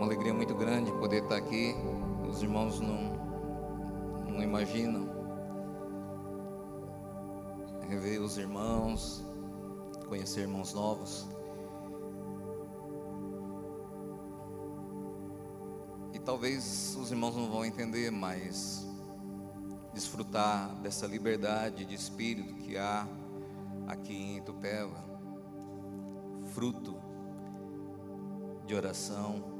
uma alegria muito grande poder estar aqui. Os irmãos não, não imaginam. Rever os irmãos, conhecer irmãos novos. E talvez os irmãos não vão entender, mas desfrutar dessa liberdade de espírito que há aqui em Itupeva, fruto de oração,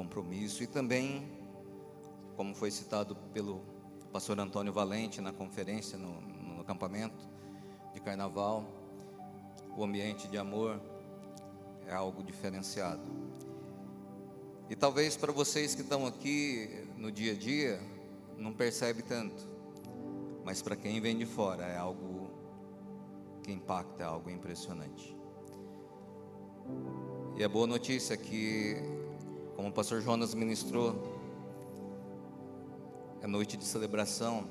compromisso e também, como foi citado pelo pastor Antônio Valente na conferência, no, no acampamento de carnaval, o ambiente de amor é algo diferenciado. E talvez para vocês que estão aqui no dia a dia, não percebe tanto, mas para quem vem de fora é algo que impacta, é algo impressionante. E a boa notícia é que, como o pastor Jonas ministrou, é noite de celebração,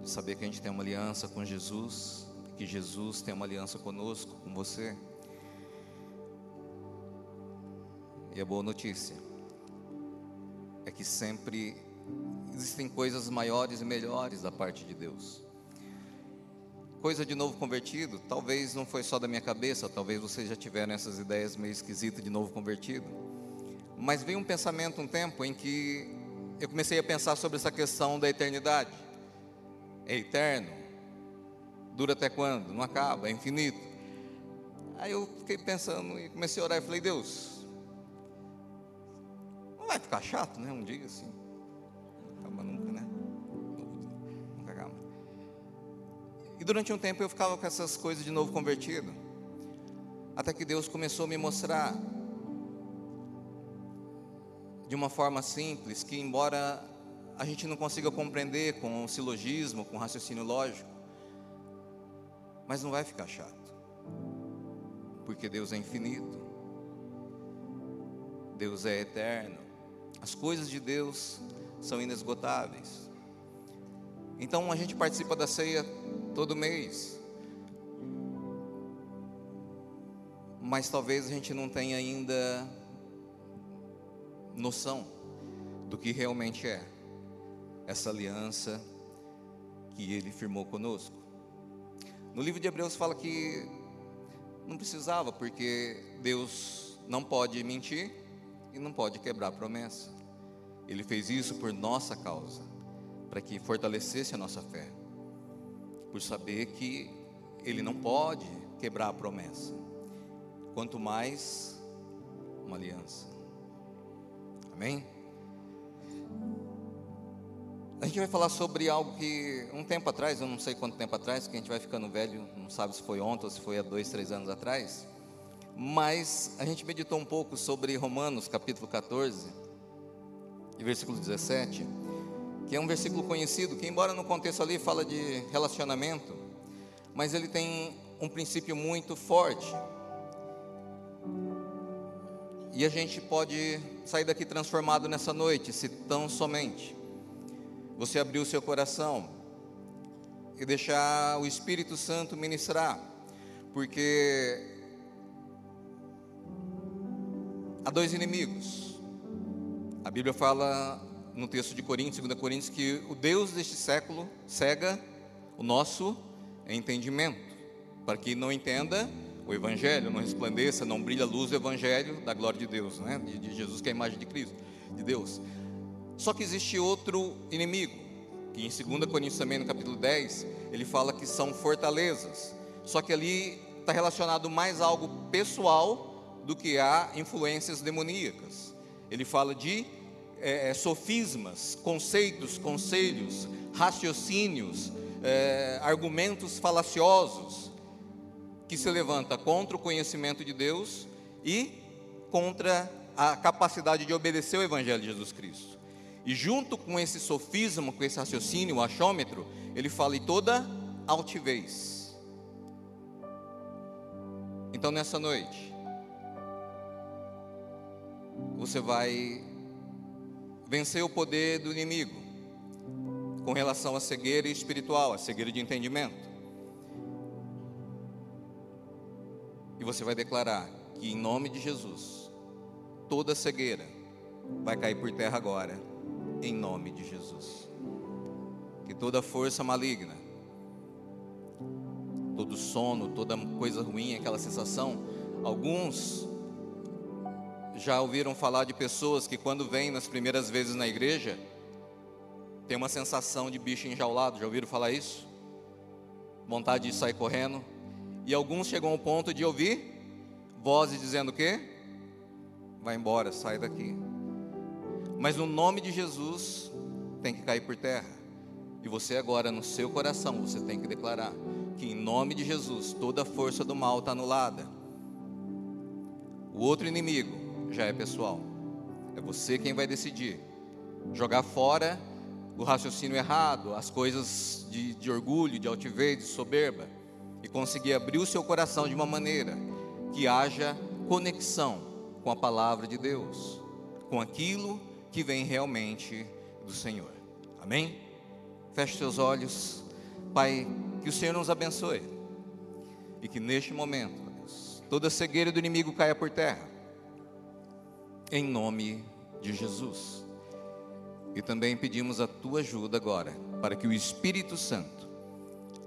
de saber que a gente tem uma aliança com Jesus, que Jesus tem uma aliança conosco, com você. E a boa notícia é que sempre existem coisas maiores e melhores da parte de Deus coisa de novo convertido, talvez não foi só da minha cabeça, talvez vocês já tiveram essas ideias meio esquisitas de novo convertido. Mas veio um pensamento um tempo em que eu comecei a pensar sobre essa questão da eternidade. É eterno? Dura até quando? Não acaba, é infinito. Aí eu fiquei pensando e comecei a orar e falei, Deus, não vai ficar chato, né? Um dia assim. Acaba nunca, né? E durante um tempo eu ficava com essas coisas de novo convertido. Até que Deus começou a me mostrar de uma forma simples que embora a gente não consiga compreender com silogismo, com raciocínio lógico, mas não vai ficar chato. Porque Deus é infinito. Deus é eterno. As coisas de Deus são inesgotáveis. Então a gente participa da ceia todo mês. Mas talvez a gente não tenha ainda noção do que realmente é essa aliança que ele firmou conosco. No livro de Hebreus fala que não precisava, porque Deus não pode mentir e não pode quebrar a promessa. Ele fez isso por nossa causa, para que fortalecesse a nossa fé por saber que ele não pode quebrar a promessa, quanto mais uma aliança. Amém? A gente vai falar sobre algo que um tempo atrás, eu não sei quanto tempo atrás, que a gente vai ficando velho, não sabe se foi ontem ou se foi há dois, três anos atrás, mas a gente meditou um pouco sobre Romanos capítulo 14, e versículo 17 que é um versículo conhecido, que embora no contexto ali fala de relacionamento, mas ele tem um princípio muito forte. E a gente pode sair daqui transformado nessa noite, se tão somente você abrir o seu coração e deixar o Espírito Santo ministrar, porque há dois inimigos. A Bíblia fala no texto de Coríntios, 2 Coríntios, que o Deus deste século cega o nosso entendimento, para que não entenda o Evangelho, não resplandeça, não brilha a luz do Evangelho da glória de Deus, né? de, de Jesus, que é a imagem de Cristo, de Deus. Só que existe outro inimigo, que em 2 Coríntios também, no capítulo 10, ele fala que são fortalezas. Só que ali está relacionado mais a algo pessoal do que a influências demoníacas. Ele fala de é, é, sofismas, conceitos, conselhos, raciocínios, é, argumentos falaciosos que se levanta contra o conhecimento de Deus e contra a capacidade de obedecer o Evangelho de Jesus Cristo. E junto com esse sofisma, com esse raciocínio, o achômetro, ele fala em toda altivez. Então nessa noite, você vai vencer o poder do inimigo com relação à cegueira espiritual, à cegueira de entendimento. E você vai declarar que em nome de Jesus, toda cegueira vai cair por terra agora, em nome de Jesus. Que toda força maligna, todo sono, toda coisa ruim, aquela sensação, alguns já ouviram falar de pessoas que quando vêm nas primeiras vezes na igreja, tem uma sensação de bicho enjaulado, já ouviram falar isso? Vontade de sair correndo. E alguns chegam ao ponto de ouvir vozes dizendo o quê? Vai embora, sai daqui. Mas no nome de Jesus tem que cair por terra. E você agora no seu coração, você tem que declarar que em nome de Jesus toda força do mal está anulada. O outro inimigo já é pessoal. É você quem vai decidir. Jogar fora o raciocínio errado, as coisas de, de orgulho, de altivez, de soberba, e conseguir abrir o seu coração de uma maneira que haja conexão com a palavra de Deus, com aquilo que vem realmente do Senhor. Amém? Feche seus olhos. Pai, que o Senhor nos abençoe. E que neste momento, Deus, toda cegueira do inimigo caia por terra. Em nome de Jesus. E também pedimos a tua ajuda agora, para que o Espírito Santo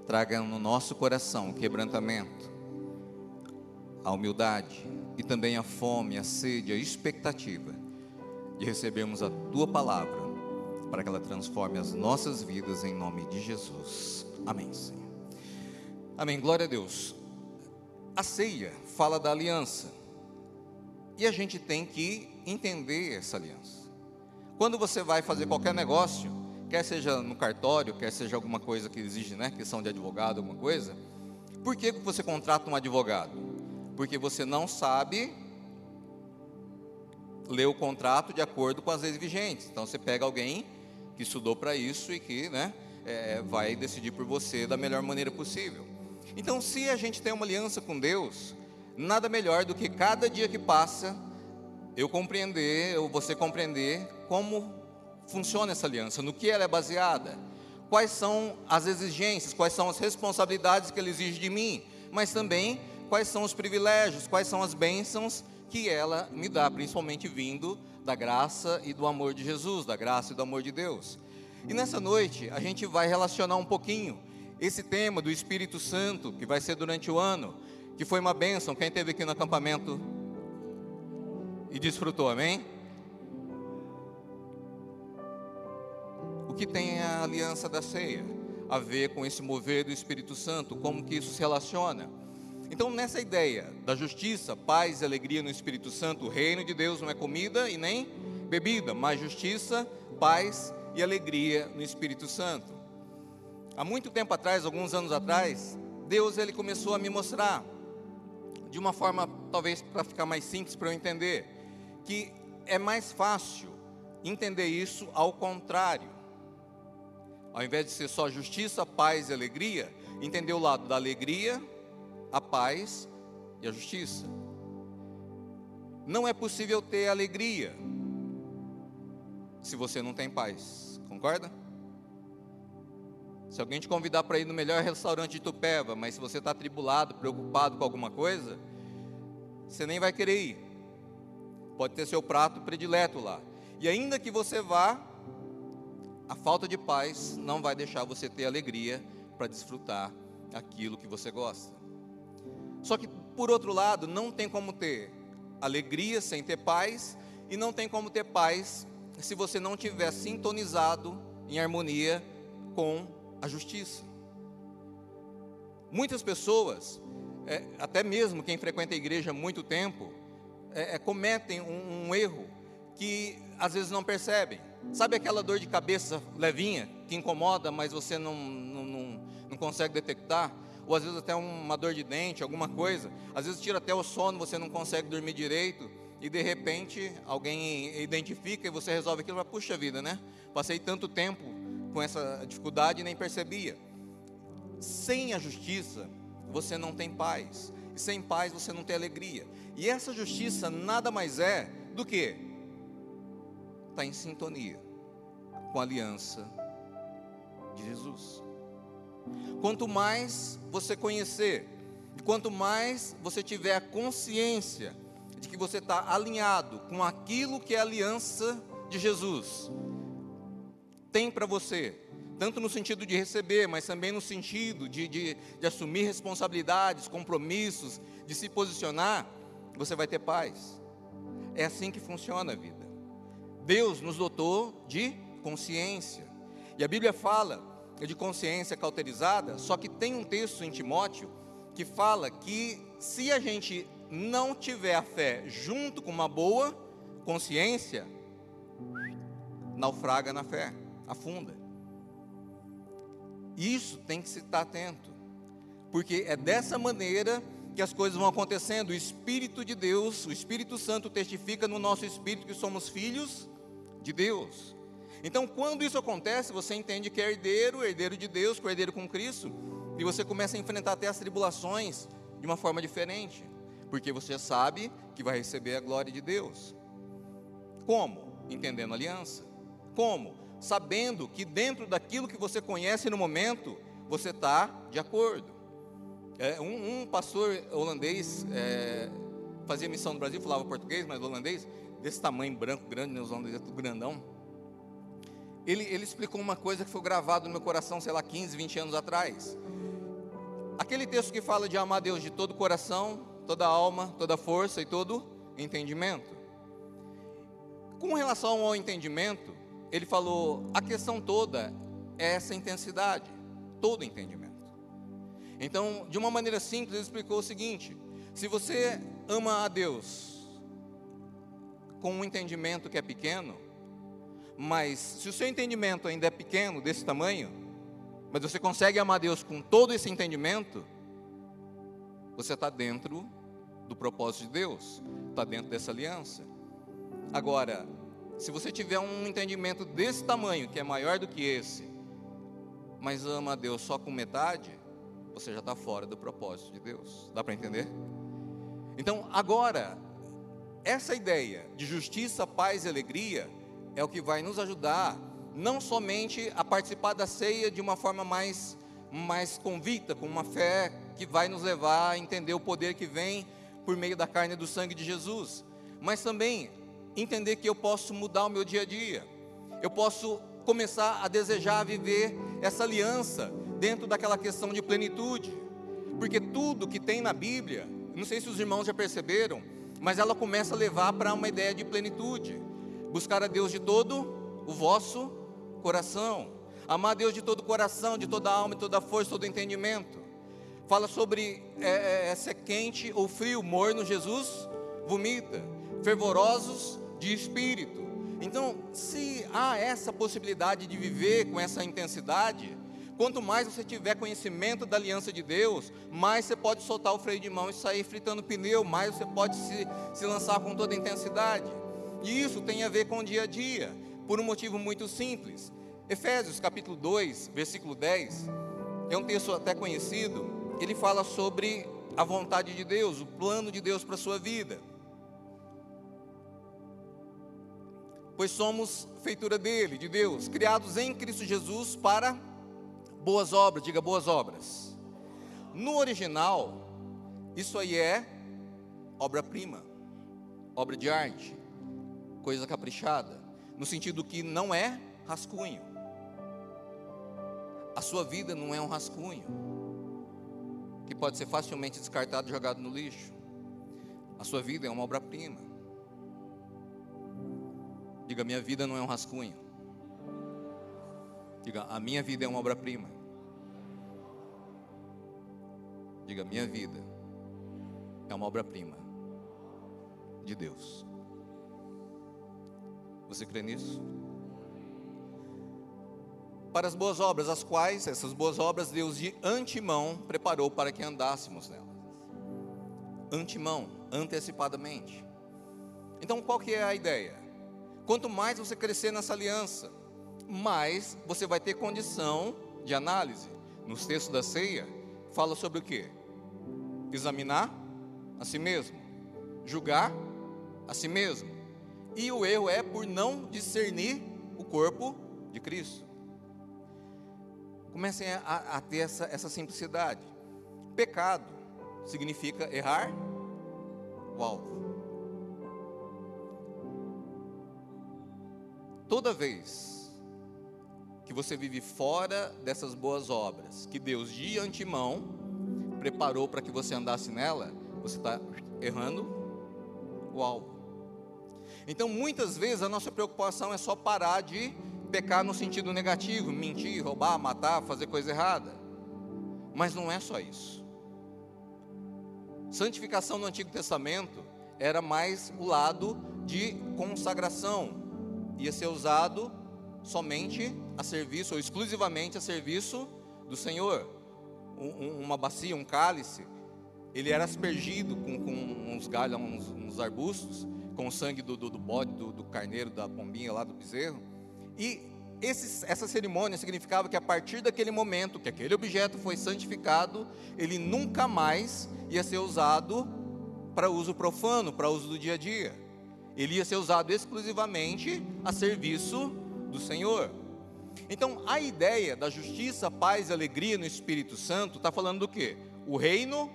traga no nosso coração o quebrantamento, a humildade e também a fome, a sede, a expectativa de recebermos a tua palavra, para que ela transforme as nossas vidas em nome de Jesus. Amém, Senhor. Amém. Glória a Deus. A ceia fala da aliança. E a gente tem que entender essa aliança. Quando você vai fazer qualquer negócio, quer seja no cartório, quer seja alguma coisa que exige, né, questão de advogado, alguma coisa, por que você contrata um advogado? Porque você não sabe ler o contrato de acordo com as leis vigentes. Então você pega alguém que estudou para isso e que, né, é, vai decidir por você da melhor maneira possível. Então, se a gente tem uma aliança com Deus, nada melhor do que cada dia que passa eu compreender, ou você compreender como funciona essa aliança, no que ela é baseada, quais são as exigências, quais são as responsabilidades que ela exige de mim, mas também quais são os privilégios, quais são as bênçãos que ela me dá, principalmente vindo da graça e do amor de Jesus, da graça e do amor de Deus. E nessa noite a gente vai relacionar um pouquinho esse tema do Espírito Santo, que vai ser durante o ano, que foi uma bênção. Quem esteve aqui no acampamento e desfrutou, amém? Que tem a aliança da ceia a ver com esse mover do Espírito Santo? Como que isso se relaciona? Então, nessa ideia da justiça, paz e alegria no Espírito Santo, o reino de Deus não é comida e nem bebida, mas justiça, paz e alegria no Espírito Santo. Há muito tempo atrás, alguns anos atrás, Deus ele começou a me mostrar de uma forma talvez para ficar mais simples para eu entender que é mais fácil entender isso ao contrário. Ao invés de ser só justiça, paz e alegria, entender o lado da alegria, a paz e a justiça. Não é possível ter alegria se você não tem paz. Concorda? Se alguém te convidar para ir no melhor restaurante de Tupéva, mas se você está atribulado, preocupado com alguma coisa, você nem vai querer ir pode ter seu prato predileto lá. E ainda que você vá, a falta de paz não vai deixar você ter alegria para desfrutar aquilo que você gosta. Só que, por outro lado, não tem como ter alegria sem ter paz, e não tem como ter paz se você não tiver sintonizado em harmonia com a justiça. Muitas pessoas, é, até mesmo quem frequenta a igreja há muito tempo, é, é, cometem um, um erro que às vezes não percebem. Sabe aquela dor de cabeça levinha, que incomoda, mas você não, não, não, não consegue detectar? Ou às vezes até uma dor de dente, alguma coisa. Às vezes tira até o sono, você não consegue dormir direito. E de repente alguém identifica e você resolve aquilo. Mas, Puxa vida, né? Passei tanto tempo com essa dificuldade e nem percebia. Sem a justiça, você não tem paz. E sem paz você não tem alegria. E essa justiça nada mais é do que está em sintonia com a aliança de Jesus. Quanto mais você conhecer E quanto mais você tiver a consciência de que você está alinhado com aquilo que é a aliança de Jesus, tem para você, tanto no sentido de receber, mas também no sentido de, de, de assumir responsabilidades, compromissos, de se posicionar, você vai ter paz. É assim que funciona a vida. Deus nos dotou de consciência. E a Bíblia fala de consciência cauterizada, só que tem um texto em Timóteo que fala que se a gente não tiver a fé junto com uma boa consciência, naufraga na fé, afunda. Isso tem que se estar atento, porque é dessa maneira que as coisas vão acontecendo. O Espírito de Deus, o Espírito Santo testifica no nosso espírito que somos filhos de Deus. Então, quando isso acontece, você entende que é herdeiro, herdeiro de Deus, herdeiro com Cristo, e você começa a enfrentar até as tribulações de uma forma diferente, porque você sabe que vai receber a glória de Deus. Como? Entendendo a aliança. Como? Sabendo que dentro daquilo que você conhece no momento, você está de acordo. É, um, um, pastor holandês é, fazia missão no Brasil, falava português, mas holandês, desse tamanho, branco, grande, né, os holandeses tudo grandão. Ele, ele explicou uma coisa que foi gravado no meu coração, sei lá, 15, 20 anos atrás. Aquele texto que fala de amar Deus de todo o coração, toda a alma, toda a força e todo entendimento. Com relação ao entendimento, ele falou: a questão toda é essa intensidade, todo entendimento. Então, de uma maneira simples, ele explicou o seguinte: se você ama a Deus com um entendimento que é pequeno, mas se o seu entendimento ainda é pequeno, desse tamanho, mas você consegue amar Deus com todo esse entendimento, você está dentro do propósito de Deus, está dentro dessa aliança. Agora, se você tiver um entendimento desse tamanho, que é maior do que esse, mas ama a Deus só com metade, você já está fora do propósito de Deus. Dá para entender? Então, agora, essa ideia de justiça, paz e alegria é o que vai nos ajudar, não somente a participar da ceia de uma forma mais, mais convicta, com uma fé que vai nos levar a entender o poder que vem por meio da carne e do sangue de Jesus, mas também entender que eu posso mudar o meu dia a dia, eu posso começar a desejar viver essa aliança dentro daquela questão de plenitude. Porque tudo que tem na Bíblia, não sei se os irmãos já perceberam, mas ela começa a levar para uma ideia de plenitude. Buscar a Deus de todo o vosso coração. Amar a Deus de todo o coração, de toda a alma, de toda a força, todo entendimento. Fala sobre é, é, é quente ou frio, morno, Jesus vomita. Fervorosos de espírito. Então, se há essa possibilidade de viver com essa intensidade, Quanto mais você tiver conhecimento da aliança de Deus, mais você pode soltar o freio de mão e sair fritando pneu, mais você pode se, se lançar com toda intensidade. E isso tem a ver com o dia a dia, por um motivo muito simples. Efésios capítulo 2, versículo 10, é um texto até conhecido, ele fala sobre a vontade de Deus, o plano de Deus para a sua vida. Pois somos feitura dele, de Deus, criados em Cristo Jesus para Boas obras, diga boas obras. No original, isso aí é obra-prima, obra de arte, coisa caprichada, no sentido que não é rascunho. A sua vida não é um rascunho, que pode ser facilmente descartado e jogado no lixo. A sua vida é uma obra-prima. Diga, minha vida não é um rascunho. Diga, a minha vida é uma obra-prima. Diga, minha vida é uma obra-prima de Deus. Você crê nisso? Para as boas obras, as quais, essas boas obras, Deus de antemão preparou para que andássemos nelas. Antemão, antecipadamente. Então, qual que é a ideia? Quanto mais você crescer nessa aliança, mais você vai ter condição de análise. Nos textos da ceia, fala sobre o que? Examinar a si mesmo, julgar a si mesmo. E o erro é por não discernir o corpo de Cristo. Comecem a, a ter essa, essa simplicidade. Pecado significa errar o alvo. Toda vez que você vive fora dessas boas obras que Deus de antemão preparou para que você andasse nela, você está errando o alvo. Então, muitas vezes a nossa preocupação é só parar de pecar no sentido negativo, mentir, roubar, matar, fazer coisa errada. Mas não é só isso. Santificação no Antigo Testamento era mais o lado de consagração, ia ser usado somente a serviço, ou exclusivamente a serviço do Senhor. Um, uma bacia, um cálice, ele era aspergido com, com uns galhos, uns, uns, arbustos, com o sangue do, do, do bode, do, do, carneiro, da pombinha lá do bezerro. E essa cerimônia significava que a partir daquele momento que aquele objeto foi santificado, ele nunca mais ia ser usado para uso profano, para uso do dia a dia. Ele ia ser usado exclusivamente a serviço do Senhor. Então, a ideia da justiça, paz e alegria no Espírito Santo está falando do quê? O reino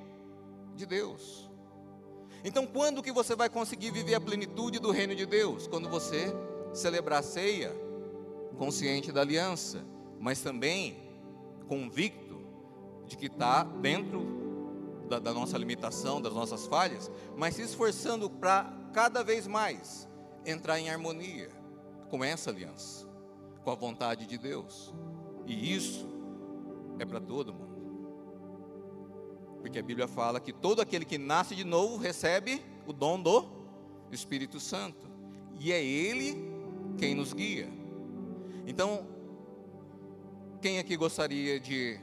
de Deus. Então, quando que você vai conseguir viver a plenitude do reino de Deus? Quando você celebrar a ceia, consciente da aliança, mas também convicto de que está dentro da, da nossa limitação, das nossas falhas, mas se esforçando para cada vez mais entrar em harmonia com essa aliança, com a vontade de Deus. E isso é para todo mundo. Porque a Bíblia fala que todo aquele que nasce de novo recebe o dom do Espírito Santo. E é Ele quem nos guia. Então, quem aqui gostaria de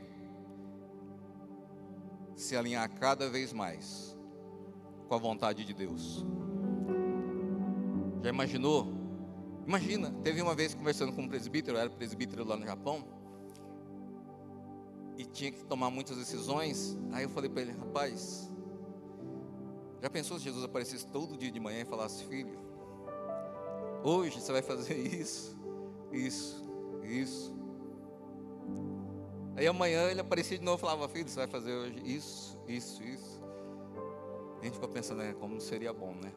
se alinhar cada vez mais com a vontade de Deus? Já imaginou? Imagina, teve uma vez conversando com um presbítero, eu era presbítero lá no Japão, e tinha que tomar muitas decisões. Aí eu falei para ele, rapaz, já pensou se Jesus aparecesse todo dia de manhã e falasse, filho, hoje você vai fazer isso, isso, isso. Aí amanhã ele aparecia de novo e falava, filho, você vai fazer hoje isso, isso, isso. A gente ficou pensando, é, como seria bom, né?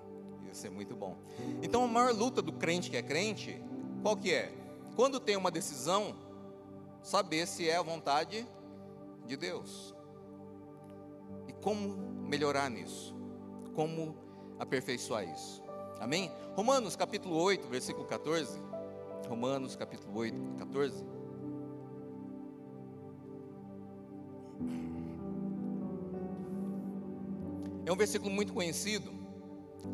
Ia ser muito bom. Então a maior luta do crente que é crente, qual que é? Quando tem uma decisão, saber se é a vontade de Deus. E como melhorar nisso? Como aperfeiçoar isso? Amém? Romanos capítulo 8, versículo 14. Romanos capítulo 8, 14. É um versículo muito conhecido,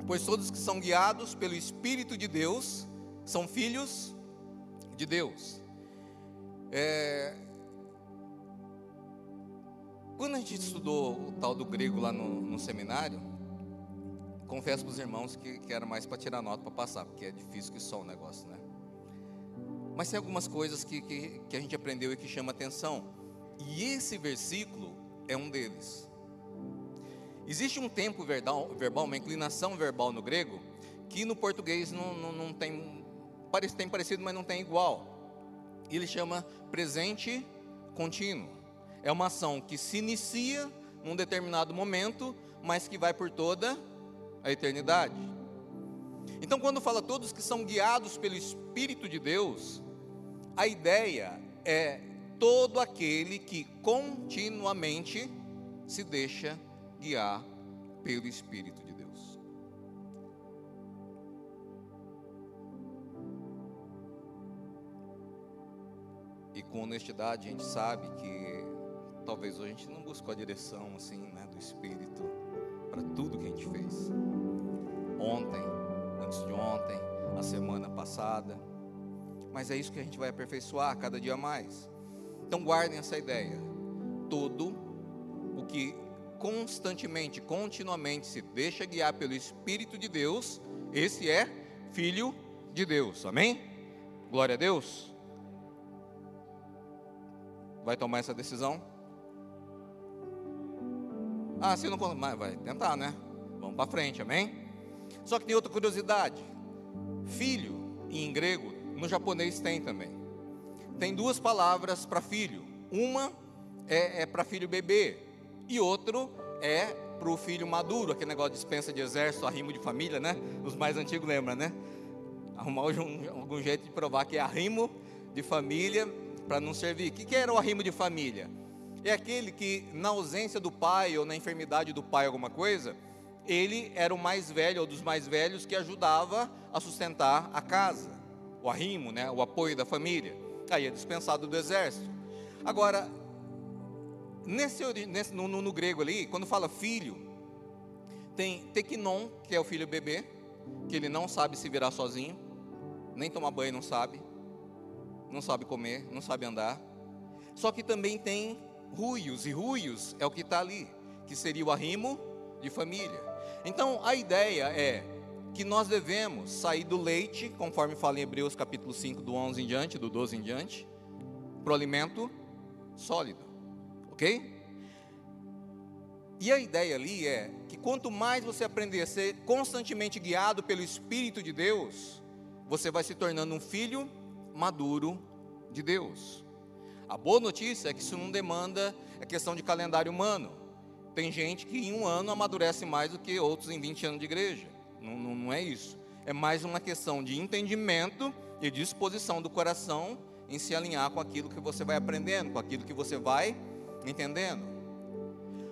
pois todos que são guiados pelo Espírito de Deus são filhos de Deus. É, quando a gente estudou o tal do grego lá no, no seminário, confesso para os irmãos que, que era mais para tirar nota para passar, porque é difícil que só o negócio, né? Mas tem algumas coisas que, que, que a gente aprendeu e que chama atenção. E esse versículo é um deles. Existe um tempo verbal, verbal, uma inclinação verbal no grego, que no português não, não, não tem, parece, tem parecido, mas não tem igual. Ele chama presente contínuo. É uma ação que se inicia num determinado momento, mas que vai por toda a eternidade. Então, quando fala todos que são guiados pelo Espírito de Deus, a ideia é todo aquele que continuamente se deixa guiar pelo Espírito de Deus. E com honestidade a gente sabe que talvez a gente não buscou a direção assim, né, do Espírito para tudo que a gente fez. Ontem, antes de ontem, a semana passada. Mas é isso que a gente vai aperfeiçoar cada dia mais. Então guardem essa ideia. Tudo o que constantemente, continuamente se deixa guiar pelo Espírito de Deus, esse é filho de Deus. Amém? Glória a Deus. Vai tomar essa decisão? Ah, se não mas vai tentar, né? Vamos para frente, amém? Só que tem outra curiosidade. Filho, em grego, no japonês tem também. Tem duas palavras para filho. Uma é, é para filho bebê e outro é para o filho maduro, aquele negócio de dispensa de exército, arrimo de família, né? Os mais antigos lembram, né? Arrumar algum jeito de provar que é arrimo de família para não servir. O que, que era o arrimo de família? É aquele que, na ausência do pai ou na enfermidade do pai, alguma coisa, ele era o mais velho ou dos mais velhos que ajudava a sustentar a casa, o arrimo, né? o apoio da família. Aí é dispensado do exército. Agora, nesse, nesse no, no, no, grego ali, quando fala filho, tem teknon, que é o filho bebê, que ele não sabe se virar sozinho, nem tomar banho não sabe, não sabe comer, não sabe andar. Só que também tem ruios, e ruios é o que está ali, que seria o arrimo de família. Então a ideia é que nós devemos sair do leite, conforme fala em Hebreus capítulo 5, do 11 em diante, do 12 em diante, para o alimento sólido, ok? E a ideia ali é que quanto mais você aprender a ser constantemente guiado pelo Espírito de Deus, você vai se tornando um filho maduro de Deus. A boa notícia é que isso não demanda a questão de calendário humano. Tem gente que em um ano amadurece mais do que outros em 20 anos de igreja. Não, não, não é isso. É mais uma questão de entendimento e disposição do coração em se alinhar com aquilo que você vai aprendendo, com aquilo que você vai entendendo.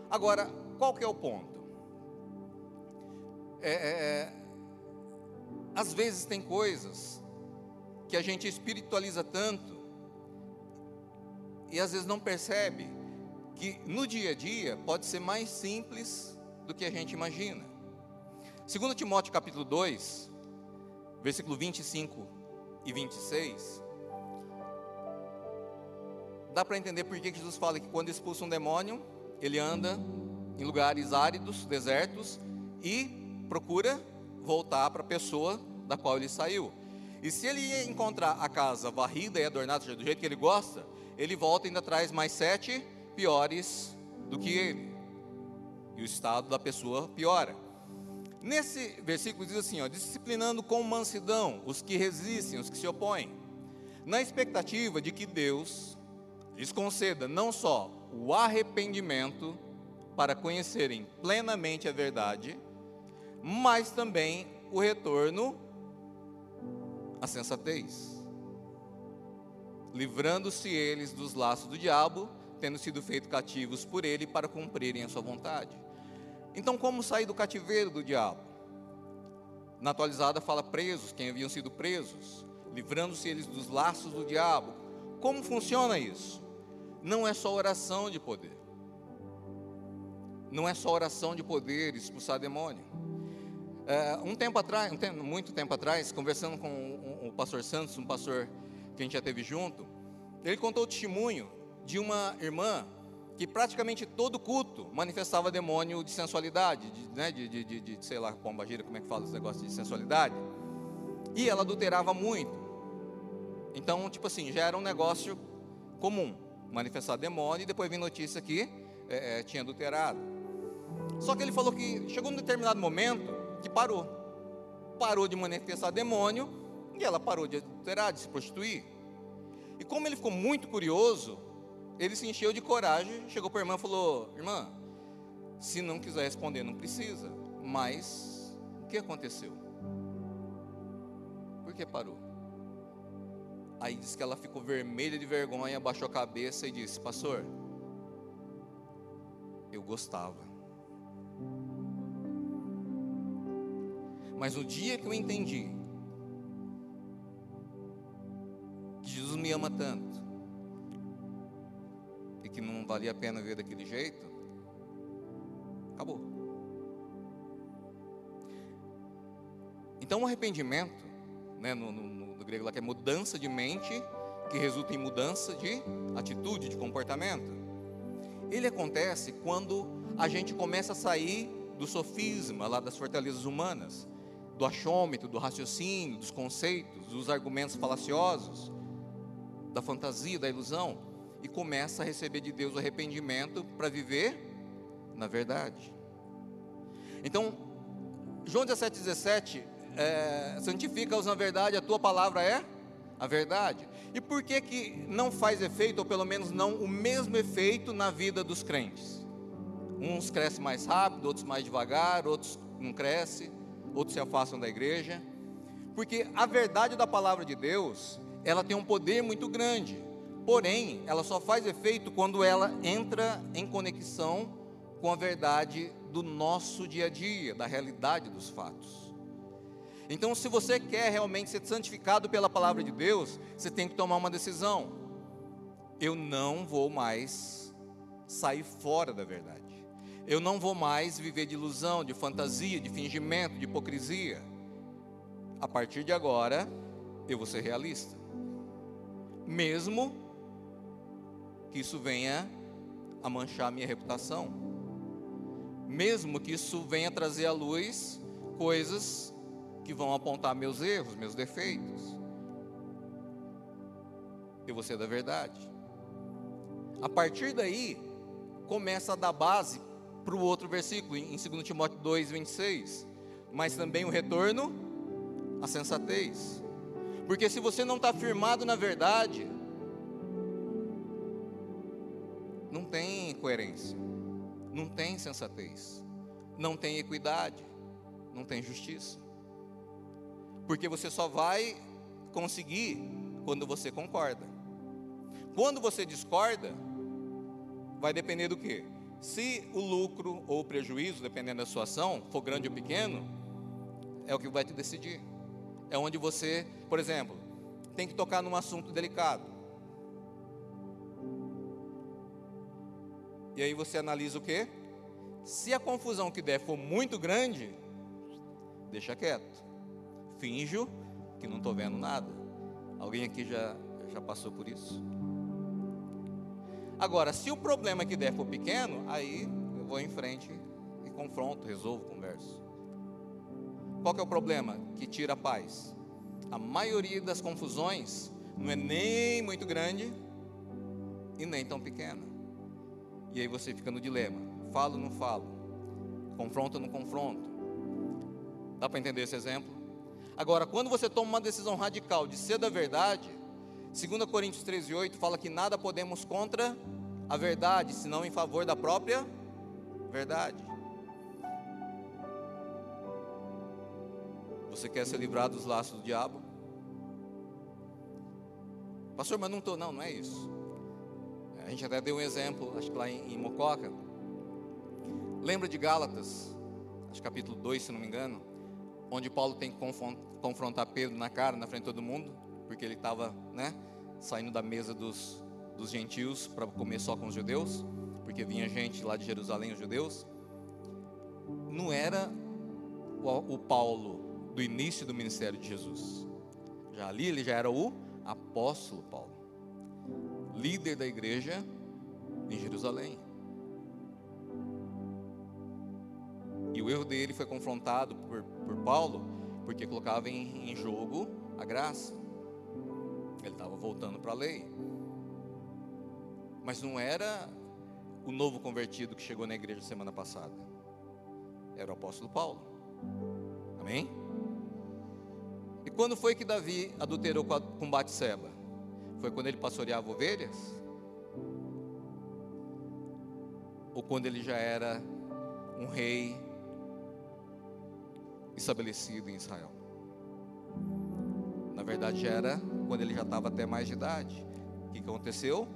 Agora, qual que é o ponto? É, é, é às vezes tem coisas que a gente espiritualiza tanto e às vezes não percebe que no dia a dia pode ser mais simples do que a gente imagina. Segundo Timóteo capítulo 2, versículo 25 e 26, dá para entender por que Jesus fala que quando expulsa um demônio, ele anda em lugares áridos, desertos e procura voltar para a pessoa da qual ele saiu. E se ele encontrar a casa varrida e adornada do jeito que ele gosta, ele volta e ainda traz mais sete piores do que ele. E o estado da pessoa piora. Nesse versículo diz assim: ó, disciplinando com mansidão os que resistem, os que se opõem, na expectativa de que Deus lhes conceda não só o arrependimento para conhecerem plenamente a verdade, mas também o retorno à sensatez, livrando-se eles dos laços do diabo, tendo sido feitos cativos por ele para cumprirem a sua vontade. Então, como sair do cativeiro do diabo? Na atualizada fala presos, quem haviam sido presos, livrando-se eles dos laços do diabo. Como funciona isso? Não é só oração de poder. Não é só oração de poder expulsar demônio é, um tempo atrás, um tempo, muito tempo atrás, conversando com o, o, pastor Santos, um pastor que a gente já teve junto, ele contou o testemunho de uma irmã que praticamente todo culto manifestava demônio de sensualidade, de, né, de, de, de, de sei lá, pomba gira, como é que fala esse negócio de sensualidade. E ela adulterava muito. Então, tipo assim, já era um negócio comum, manifestar demônio e depois vir notícia que é, é, tinha adulterado. Só que ele falou que chegou um determinado momento que parou. Parou de manifestar demônio e ela parou de adulterar, de se prostituir. E como ele ficou muito curioso, ele se encheu de coragem, chegou para a irmã e falou: Irmã, se não quiser responder, não precisa. Mas o que aconteceu? Por que parou? Aí disse que ela ficou vermelha de vergonha, abaixou a cabeça e disse: Pastor, eu gostava. Mas no dia que eu entendi que Jesus me ama tanto e que não valia a pena ver daquele jeito, acabou. Então o arrependimento, né, no, no, no grego lá que é mudança de mente, que resulta em mudança de atitude, de comportamento. Ele acontece quando a gente começa a sair do sofisma lá das fortalezas humanas do achômetro, do raciocínio, dos conceitos, dos argumentos falaciosos, da fantasia, da ilusão, e começa a receber de Deus o arrependimento para viver na verdade. Então, João 17, 17, é, santifica-os na verdade, a tua palavra é a verdade. E por que que não faz efeito, ou pelo menos não o mesmo efeito na vida dos crentes? Uns crescem mais rápido, outros mais devagar, outros não crescem, outros se afastam da igreja. Porque a verdade da palavra de Deus, ela tem um poder muito grande. Porém, ela só faz efeito quando ela entra em conexão com a verdade do nosso dia a dia, da realidade dos fatos. Então, se você quer realmente ser santificado pela palavra de Deus, você tem que tomar uma decisão. Eu não vou mais sair fora da verdade. Eu não vou mais viver de ilusão, de fantasia, de fingimento, de hipocrisia. A partir de agora, eu vou ser realista. Mesmo que isso venha a manchar a minha reputação. Mesmo que isso venha trazer à luz coisas que vão apontar meus erros, meus defeitos. Eu vou ser da verdade. A partir daí, começa a dar base para o outro versículo, em 2 Timóteo 2, 26. Mas também o retorno à sensatez. Porque se você não está firmado na verdade, não tem coerência, não tem sensatez, não tem equidade, não tem justiça. Porque você só vai conseguir quando você concorda. Quando você discorda, vai depender do quê? Se o lucro ou o prejuízo, dependendo da sua ação, for grande ou pequeno, é o que vai te decidir. É onde você, por exemplo, tem que tocar num assunto delicado. E aí você analisa o quê? Se a confusão que der for muito grande, deixa quieto. Finjo que não estou vendo nada. Alguém aqui já, já passou por isso? Agora, se o problema que der for pequeno, aí eu vou em frente e confronto, resolvo, converso. Qual é o problema que tira a paz? A maioria das confusões não é nem muito grande e nem tão pequena. E aí você fica no dilema: falo ou não falo? Confronto ou não confronto? Dá para entender esse exemplo? Agora, quando você toma uma decisão radical de ser da verdade, 2 Coríntios 13, 8 fala que nada podemos contra a verdade, senão em favor da própria verdade. Você quer ser livrado dos laços do diabo? Pastor, mas não estou, não, não é isso. A gente até deu um exemplo, acho que lá em, em Mococa. Lembra de Gálatas, acho capítulo 2, se não me engano, onde Paulo tem que confrontar Pedro na cara, na frente de todo mundo porque ele estava né, saindo da mesa dos, dos gentios para comer só com os judeus, porque vinha gente lá de Jerusalém, os judeus. Não era o, o Paulo do início do ministério de Jesus. Já ali ele já era o apóstolo Paulo, líder da igreja em Jerusalém. O erro dele foi confrontado por, por Paulo, porque colocava em, em jogo a graça. Ele estava voltando para a lei. Mas não era o novo convertido que chegou na igreja semana passada. Era o apóstolo Paulo. Amém? E quando foi que Davi adulterou com Batseba? Foi quando ele pastoreava ovelhas? Ou quando ele já era um rei estabelecido em Israel? Na verdade, era quando ele já estava até mais de idade. O que aconteceu?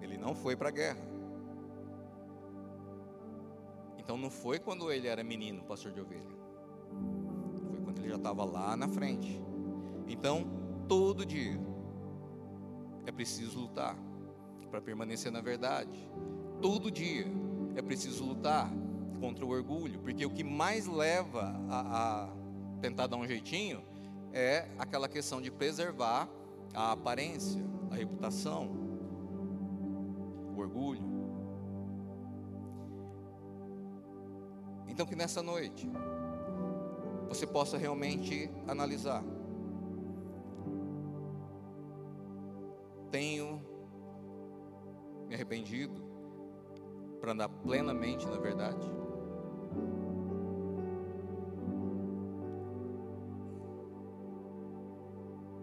Ele não foi para a guerra. Então não foi quando ele era menino, pastor de ovelha. Foi quando ele já estava lá na frente. Então, todo dia é preciso lutar para permanecer na verdade. Todo dia é preciso lutar contra o orgulho, porque o que mais leva a, a tentar dar um jeitinho é aquela questão de preservar a aparência, a reputação, o orgulho. Então, que nessa noite você possa realmente analisar. Tenho me arrependido para andar plenamente na verdade?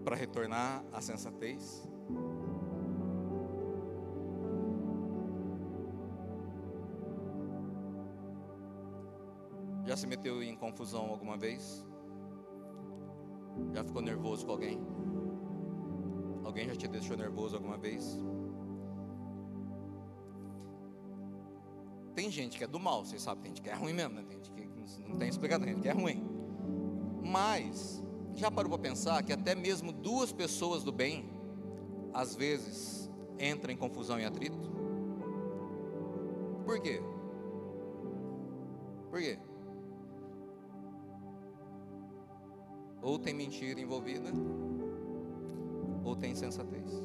Para retornar à sensatez? meteu em confusão alguma vez? Já ficou nervoso com alguém? Alguém já te deixou nervoso alguma vez? Tem gente que é do mal, vocês sabem, tem gente que é ruim mesmo, né? Tem gente que não tem explicação, tem gente que é ruim. Mas, já parou para pensar que até mesmo duas pessoas do bem, às vezes, entram em confusão e atrito? Por quê? Por quê? Ou tem mentira envolvida, ou tem insensatez.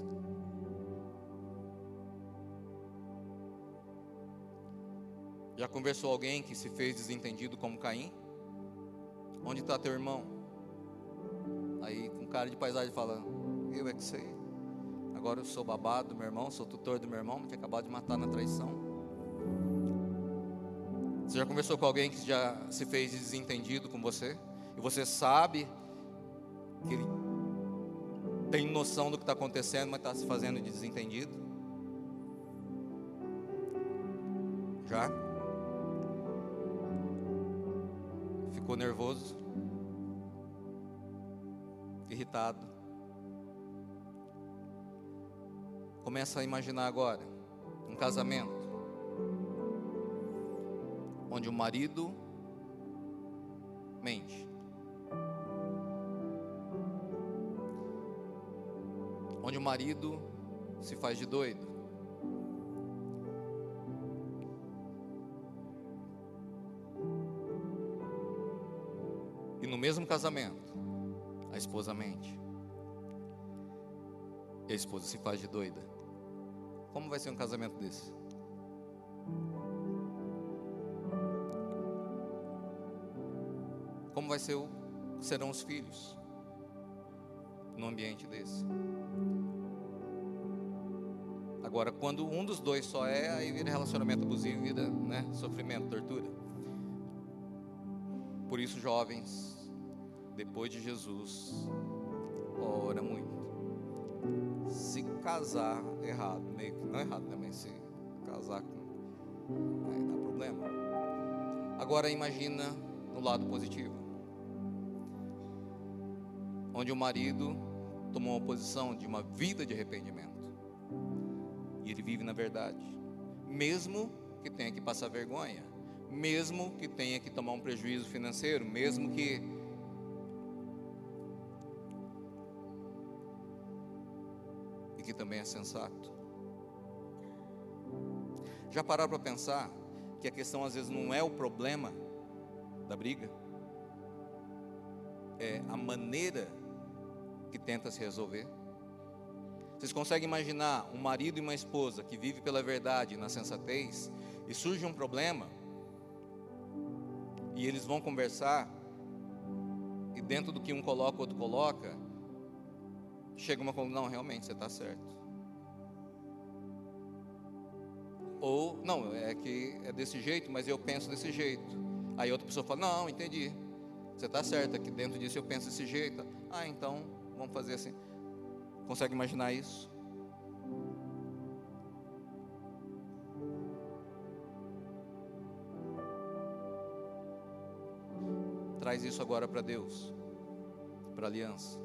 Já conversou alguém que se fez desentendido como Caim? Onde está teu irmão? Aí com cara de paisagem fala, eu é que sei. Agora eu sou babado do meu irmão, sou tutor do meu irmão, me tinha acabado de matar na traição. Você já conversou com alguém que já se fez desentendido com você? E você sabe que ele tem noção do que está acontecendo, mas está se fazendo de desentendido? Já? Ficou nervoso? Irritado? Começa a imaginar agora um casamento onde o marido mente. Onde o marido se faz de doido. Mesmo casamento, a esposa mente. E a esposa se faz de doida. Como vai ser um casamento desse? Como vai ser o, serão os filhos num ambiente desse? Agora, quando um dos dois só é, aí vira relacionamento abusivo, vira né, sofrimento, tortura. Por isso, jovens, depois de Jesus, ora muito. Se casar errado, meio que não errado também, se casar com. Aí dá problema. Agora imagina no lado positivo. Onde o marido tomou uma posição de uma vida de arrependimento. E ele vive na verdade. Mesmo que tenha que passar vergonha. Mesmo que tenha que tomar um prejuízo financeiro. Mesmo que também é sensato. Já pararam para pensar que a questão às vezes não é o problema da briga? É a maneira que tenta se resolver? Vocês conseguem imaginar um marido e uma esposa que vive pela verdade na sensatez e surge um problema e eles vão conversar e dentro do que um coloca, o outro coloca, chega uma conclusão, não, realmente, você está certo. Ou, não, é que é desse jeito, mas eu penso desse jeito. Aí outra pessoa fala, não, entendi. Você está certo, é que dentro disso eu penso desse jeito. Ah, então, vamos fazer assim. Consegue imaginar isso? Traz isso agora para Deus, para a aliança.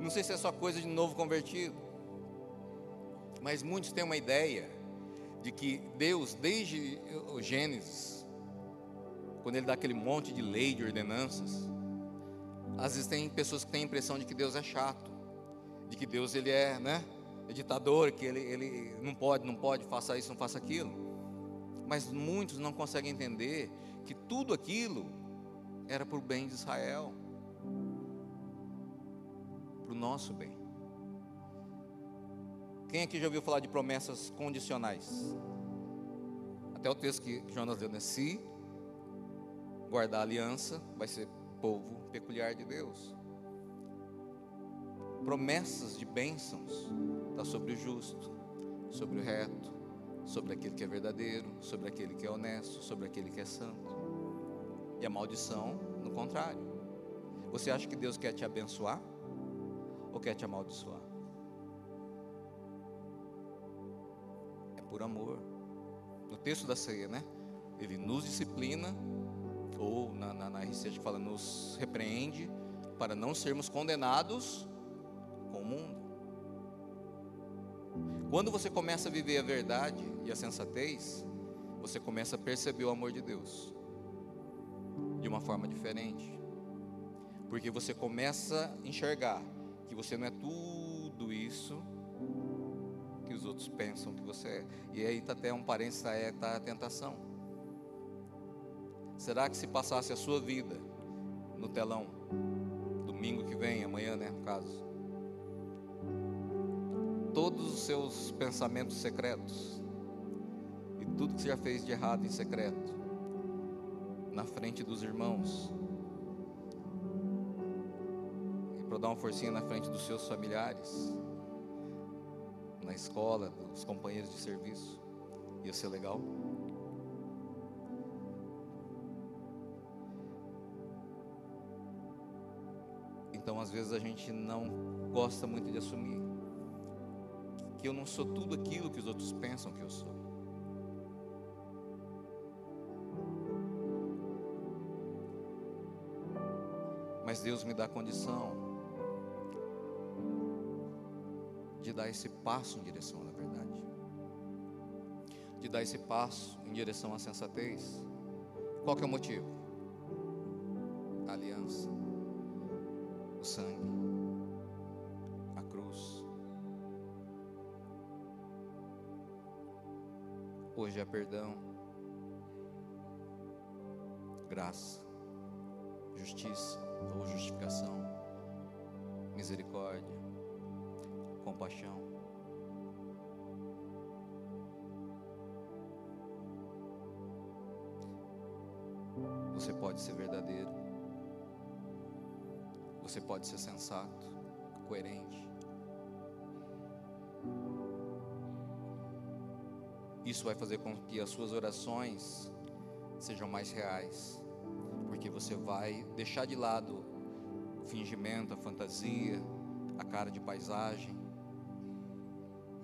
Não sei se é só coisa de novo convertido, mas muitos têm uma ideia de que Deus, desde o Gênesis, quando Ele dá aquele monte de lei, de ordenanças, às vezes tem pessoas que têm a impressão de que Deus é chato, de que Deus ele é, né, é ditador, que ele, ele não pode, não pode, faça isso, não faça aquilo. Mas muitos não conseguem entender que tudo aquilo era para o bem de Israel para o nosso bem. Quem aqui já ouviu falar de promessas condicionais? Até o texto que Jonas deu, né? Se guardar a aliança, vai ser povo peculiar de Deus. Promessas de bênçãos está sobre o justo, sobre o reto, sobre aquele que é verdadeiro, sobre aquele que é honesto, sobre aquele que é santo. E a maldição, no contrário. Você acha que Deus quer te abençoar? ou quer te amaldiçoar? Por amor. no texto da ceia, né? Ele nos disciplina, ou na, na, na fala, nos repreende, para não sermos condenados com o mundo. Quando você começa a viver a verdade e a sensatez, você começa a perceber o amor de Deus de uma forma diferente. Porque você começa a enxergar que você não é tudo isso outros pensam que você é. E aí está até um parênteses, é tá a tentação. Será que se passasse a sua vida no telão, domingo que vem, amanhã, né, no caso, todos os seus pensamentos secretos e tudo que você já fez de errado em secreto, na frente dos irmãos, e para dar uma forcinha na frente dos seus familiares, na escola, dos companheiros de serviço. Ia ser legal? Então, às vezes, a gente não gosta muito de assumir que eu não sou tudo aquilo que os outros pensam que eu sou. Mas Deus me dá condição de dar esse passo em direção à verdade, de dar esse passo em direção à sensatez. Qual que é o motivo? A aliança, o sangue, a cruz. Hoje é perdão, compaixão. Você pode ser verdadeiro. Você pode ser sensato, coerente. Isso vai fazer com que as suas orações sejam mais reais, porque você vai deixar de lado o fingimento, a fantasia, a cara de paisagem,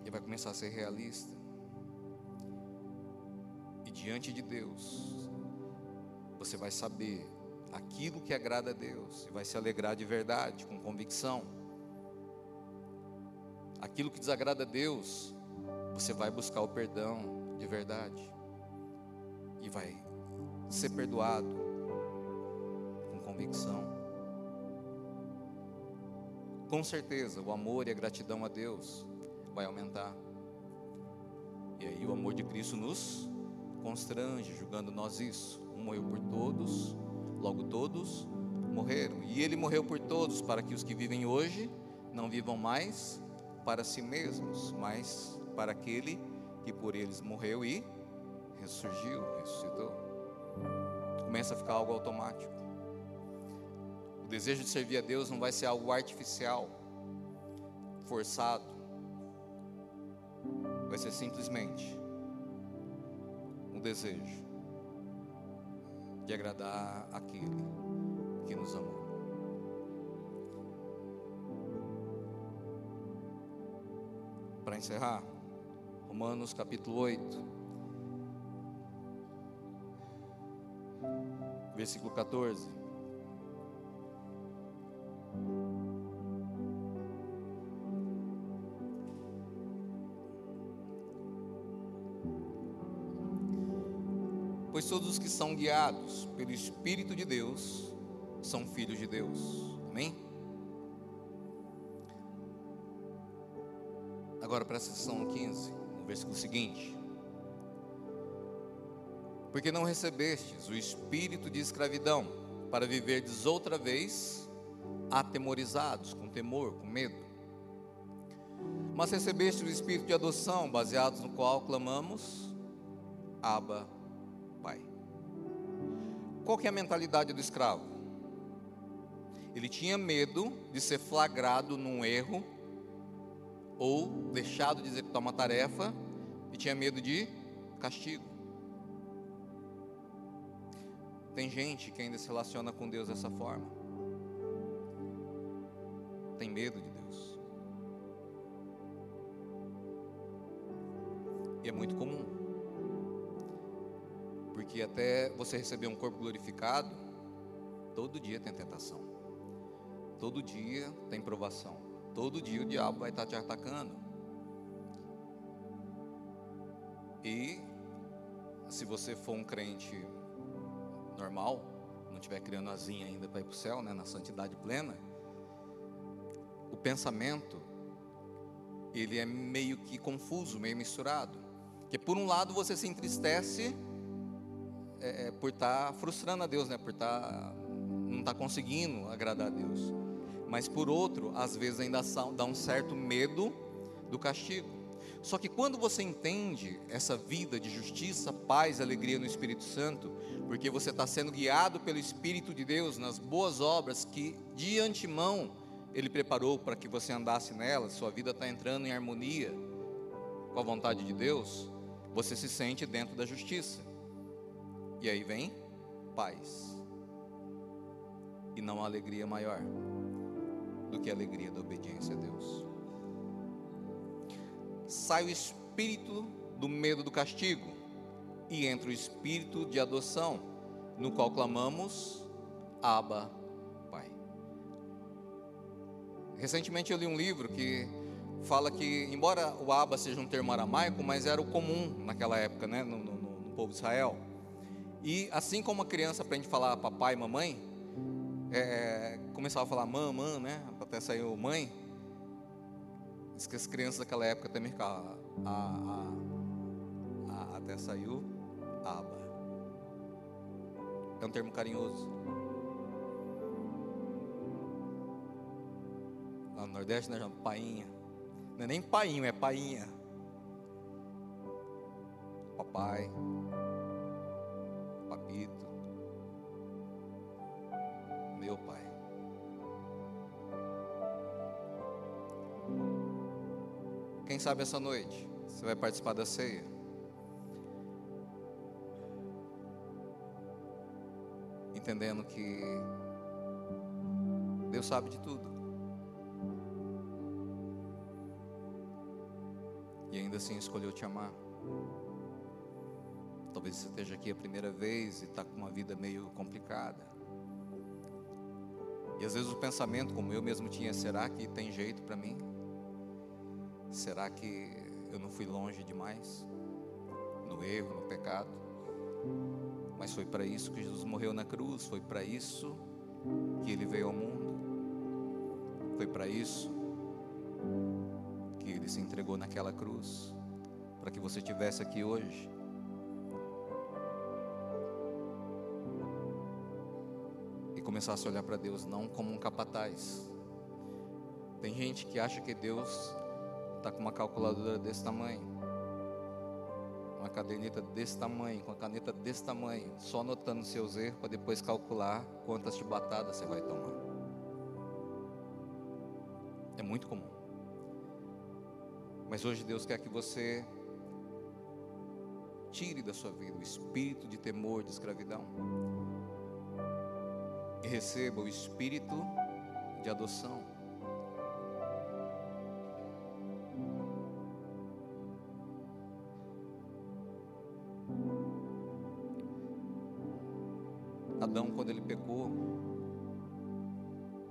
e vai começar a ser realista. E diante de Deus, você vai saber aquilo que agrada a Deus e vai se alegrar de verdade, com convicção. Aquilo que desagrada a Deus, você vai buscar o perdão de verdade e vai ser perdoado com convicção. Com certeza, o amor e a gratidão a Deus vai aumentar. E aí o amor de Cristo nos constrange, julgando nós isso. Um morreu por todos, logo todos morreram. E ele morreu por todos, para que os que vivem hoje não vivam mais para si mesmos, mas para aquele que por eles morreu e ressurgiu, ressuscitou. Começa a ficar algo automático. O desejo de servir a Deus não vai ser algo artificial, forçado vai ser simplesmente um desejo de agradar aquele que nos amou. Para encerrar, Romanos capítulo 8, versículo 14. Todos os que são guiados pelo Espírito de Deus são filhos de Deus. Amém? Agora para a sessão 15, no versículo seguinte. Porque não recebestes o espírito de escravidão para viverdes outra vez atemorizados, com temor, com medo. Mas recebeste o espírito de adoção, baseados no qual clamamos: Abba, qual que é a mentalidade do escravo? Ele tinha medo de ser flagrado num erro ou deixado de executar uma tarefa e tinha medo de castigo. Tem gente que ainda se relaciona com Deus dessa forma. Tem medo de Deus. E é muito comum. Porque até você receber um corpo glorificado, todo dia tem tentação. Todo dia tem provação. Todo dia o diabo vai estar te atacando. E se você for um crente normal, não estiver criando asinha ainda para ir para o céu, né, na santidade plena, o pensamento ele é meio que confuso, meio misturado. Que por um lado você se entristece é, é por estar tá frustrando a Deus, né? Por estar tá, não estar tá conseguindo agradar a Deus. Mas por outro, às vezes ainda dá um certo medo do castigo. Só que quando você entende essa vida de justiça, paz, alegria no Espírito Santo, porque você está sendo guiado pelo Espírito de Deus nas boas obras que de antemão Ele preparou para que você andasse nelas, sua vida está entrando em harmonia com a vontade de Deus, você se sente dentro da justiça. E aí vem paz. E não a alegria maior do que a alegria da obediência a Deus. Sai o espírito do medo do castigo e entra o espírito de adoção, no qual clamamos Abba, Pai. Recentemente eu li um livro que fala que, embora o Abba seja um termo aramaico, mas era o comum naquela época, né, no, no, no povo de Israel. E assim como a criança aprende a falar papai e mamãe, é, começava a falar mamã, né? Até saiu mãe. Diz que as crianças daquela época também ficavam a, a, a, até saiu aba. É um termo carinhoso. Lá no Nordeste chamamos painha. Não é nem painho, é painha. Papai. Meu Pai. Quem sabe essa noite você vai participar da ceia? Entendendo que Deus sabe de tudo. E ainda assim escolheu te amar. Talvez você esteja aqui a primeira vez e está com uma vida meio complicada. E às vezes o pensamento, como eu mesmo tinha, será que tem jeito para mim? Será que eu não fui longe demais? No erro, no pecado? Mas foi para isso que Jesus morreu na cruz, foi para isso que ele veio ao mundo, foi para isso que ele se entregou naquela cruz, para que você estivesse aqui hoje. Começasse a olhar para Deus não como um capataz. Tem gente que acha que Deus está com uma calculadora desse tamanho, uma caderneta desse tamanho, com a caneta desse tamanho, só anotando seus erros para depois calcular quantas chibatadas você vai tomar. É muito comum. Mas hoje Deus quer que você tire da sua vida o espírito de temor, de escravidão e receba o espírito de adoção. Adão, quando ele pecou,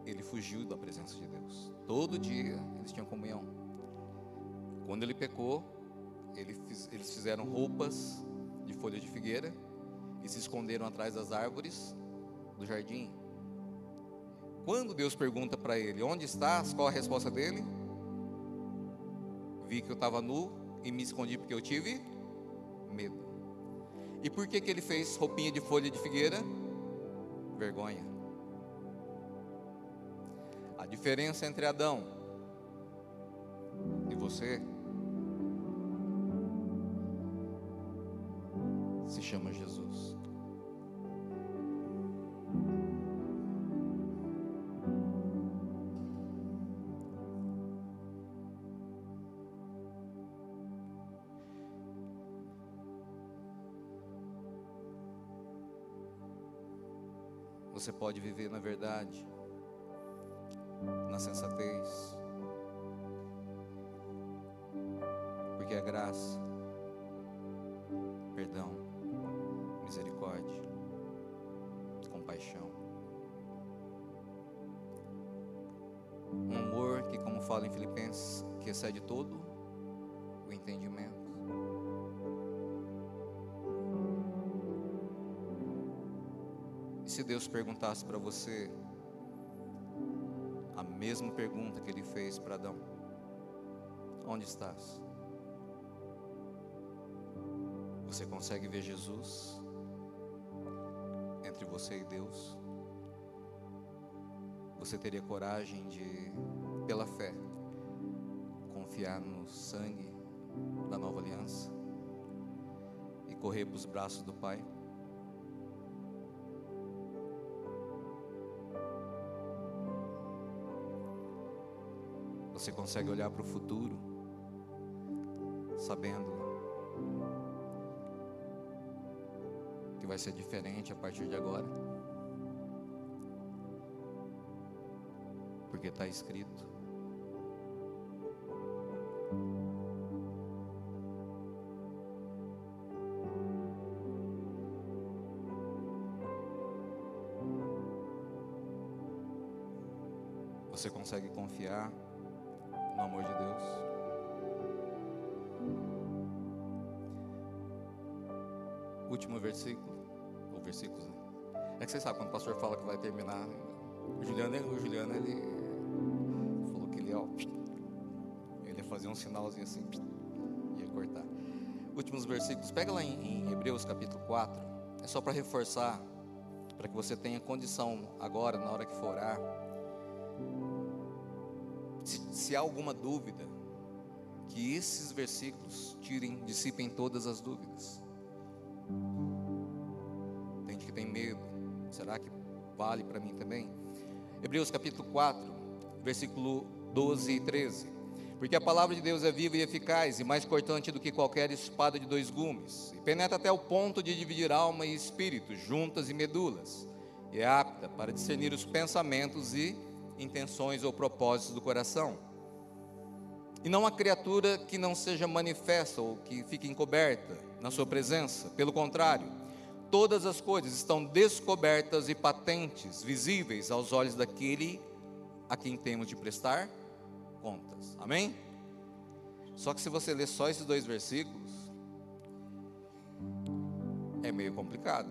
ele fugiu da presença de Deus. Todo dia eles tinham comunhão. Quando ele pecou, eles fizeram roupas de folha de figueira e se esconderam atrás das árvores do jardim. Quando Deus pergunta para ele: Onde estás? Qual a resposta dele? Vi que eu estava nu e me escondi porque eu tive medo. E por que, que ele fez roupinha de folha de figueira? Vergonha. A diferença entre Adão e você você pode viver na verdade, na sensatez, porque a graça, perdão, misericórdia, compaixão. Um amor que, como fala em Filipenses, que excede todo o entendimento. Se Deus perguntasse para você a mesma pergunta que ele fez para Adão: Onde estás? Você consegue ver Jesus entre você e Deus? Você teria coragem de, pela fé, confiar no sangue da nova aliança e correr para os braços do Pai? Você consegue olhar para o futuro, sabendo que vai ser diferente a partir de agora? Porque está escrito. Você consegue confiar amor de Deus? Último versículo, ou versículos, né? É que vocês sabem quando o pastor fala que vai terminar. O Juliano, o Juliano ele falou que ele, ó, ele ia fazer um sinalzinho assim, ia cortar. Últimos versículos, pega lá em, em Hebreus capítulo 4, é só para reforçar, para que você tenha condição agora, na hora que for orar se, há alguma dúvida, que esses versículos tirem, dissipem todas as dúvidas. Tem gente que tem medo. Será que vale para mim também? Hebreus capítulo 4, versículo 12 e 13. Porque a palavra de Deus é viva e eficaz, e mais cortante do que qualquer espada de dois gumes, e penetra até o ponto de dividir alma e espírito, juntas e medulas, e é apta para discernir os pensamentos e intenções ou propósitos do coração. E não há criatura que não seja manifesta ou que fique encoberta na sua presença. Pelo contrário, todas as coisas estão descobertas e patentes, visíveis aos olhos daquele a quem temos de prestar contas. Amém? Só que se você ler só esses dois versículos, é meio complicado.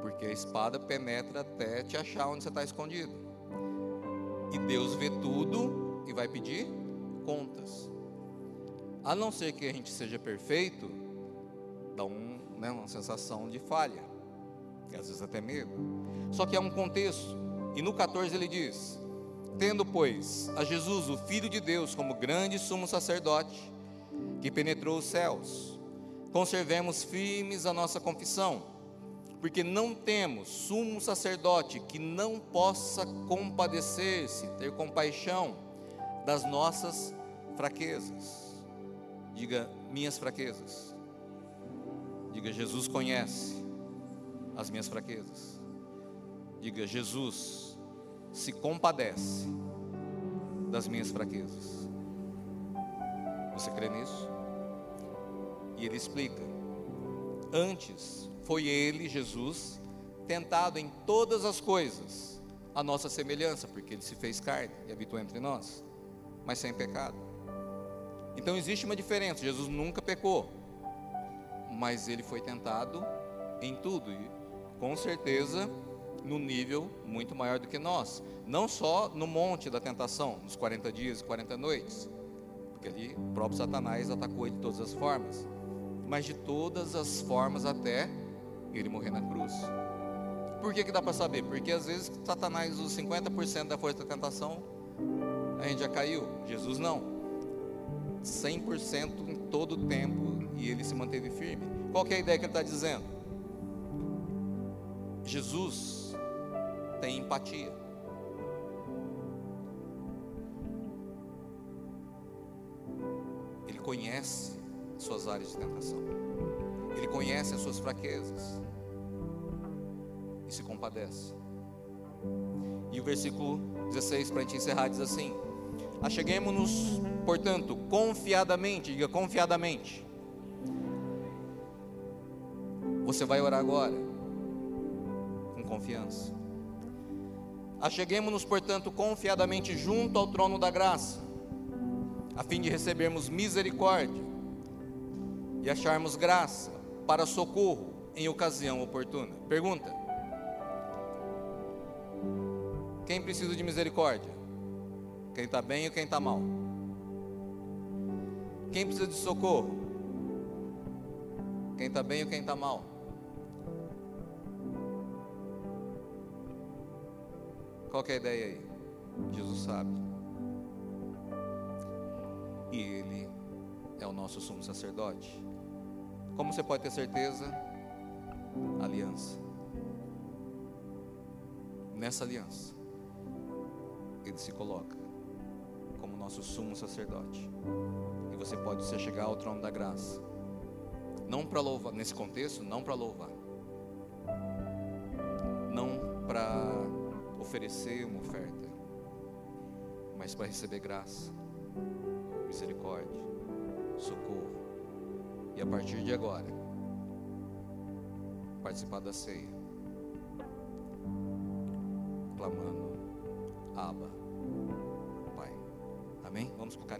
Porque a espada penetra até te achar onde você está escondido. E Deus vê tudo e vai pedir contas. A não ser que a gente seja perfeito, dá um, né, uma sensação de falha, e às vezes até medo. Só que há um contexto, e no 14 ele diz: Tendo, pois, a Jesus, o Filho de Deus, como grande sumo sacerdote, que penetrou os céus, conservemos firmes a nossa confissão porque não temos sumo sacerdote que não possa compadecer-se, ter compaixão das nossas fraquezas. Diga, minhas fraquezas. Diga, Jesus conhece as minhas fraquezas. Diga, Jesus se compadece das minhas fraquezas. Você crê nisso? E ele explica: antes foi ele, Jesus, tentado em todas as coisas, a nossa semelhança, porque ele se fez carne e habitou entre nós, mas sem pecado. Então existe uma diferença: Jesus nunca pecou, mas ele foi tentado em tudo, e com certeza no nível muito maior do que nós, não só no monte da tentação, nos 40 dias e 40 noites, porque ali o próprio Satanás atacou ele de todas as formas, mas de todas as formas até ele morrer na cruz. Por que, que dá para saber? Porque às vezes Satanás usa 50% da força da tentação, a gente já caiu. Jesus não. 100% em todo o tempo e ele se manteve firme. Qual é a ideia que ele está dizendo? Jesus tem empatia. Ele conhece suas áreas de tentação. Ele conhece as suas fraquezas e se compadece. E o versículo 16, para a gente encerrar, diz assim: Acheguemos-nos, portanto, confiadamente, diga confiadamente. Você vai orar agora, com confiança. Acheguemos-nos, portanto, confiadamente junto ao trono da graça, a fim de recebermos misericórdia e acharmos graça para socorro em ocasião oportuna. Pergunta: Quem precisa de misericórdia? Quem está bem ou quem está mal? Quem precisa de socorro? Quem está bem ou quem está mal? Qual é a ideia aí? Jesus sabe. E Ele é o nosso sumo sacerdote. Como você pode ter certeza? Aliança. Nessa aliança, Ele se coloca como nosso sumo sacerdote. E você pode se chegar ao trono da graça. Não para louvar, nesse contexto, não para louvar. Não para oferecer uma oferta, mas para receber graça, misericórdia, socorro. A partir de agora, participar da ceia, clamando, Abba, Pai. Amém? Vamos colocar em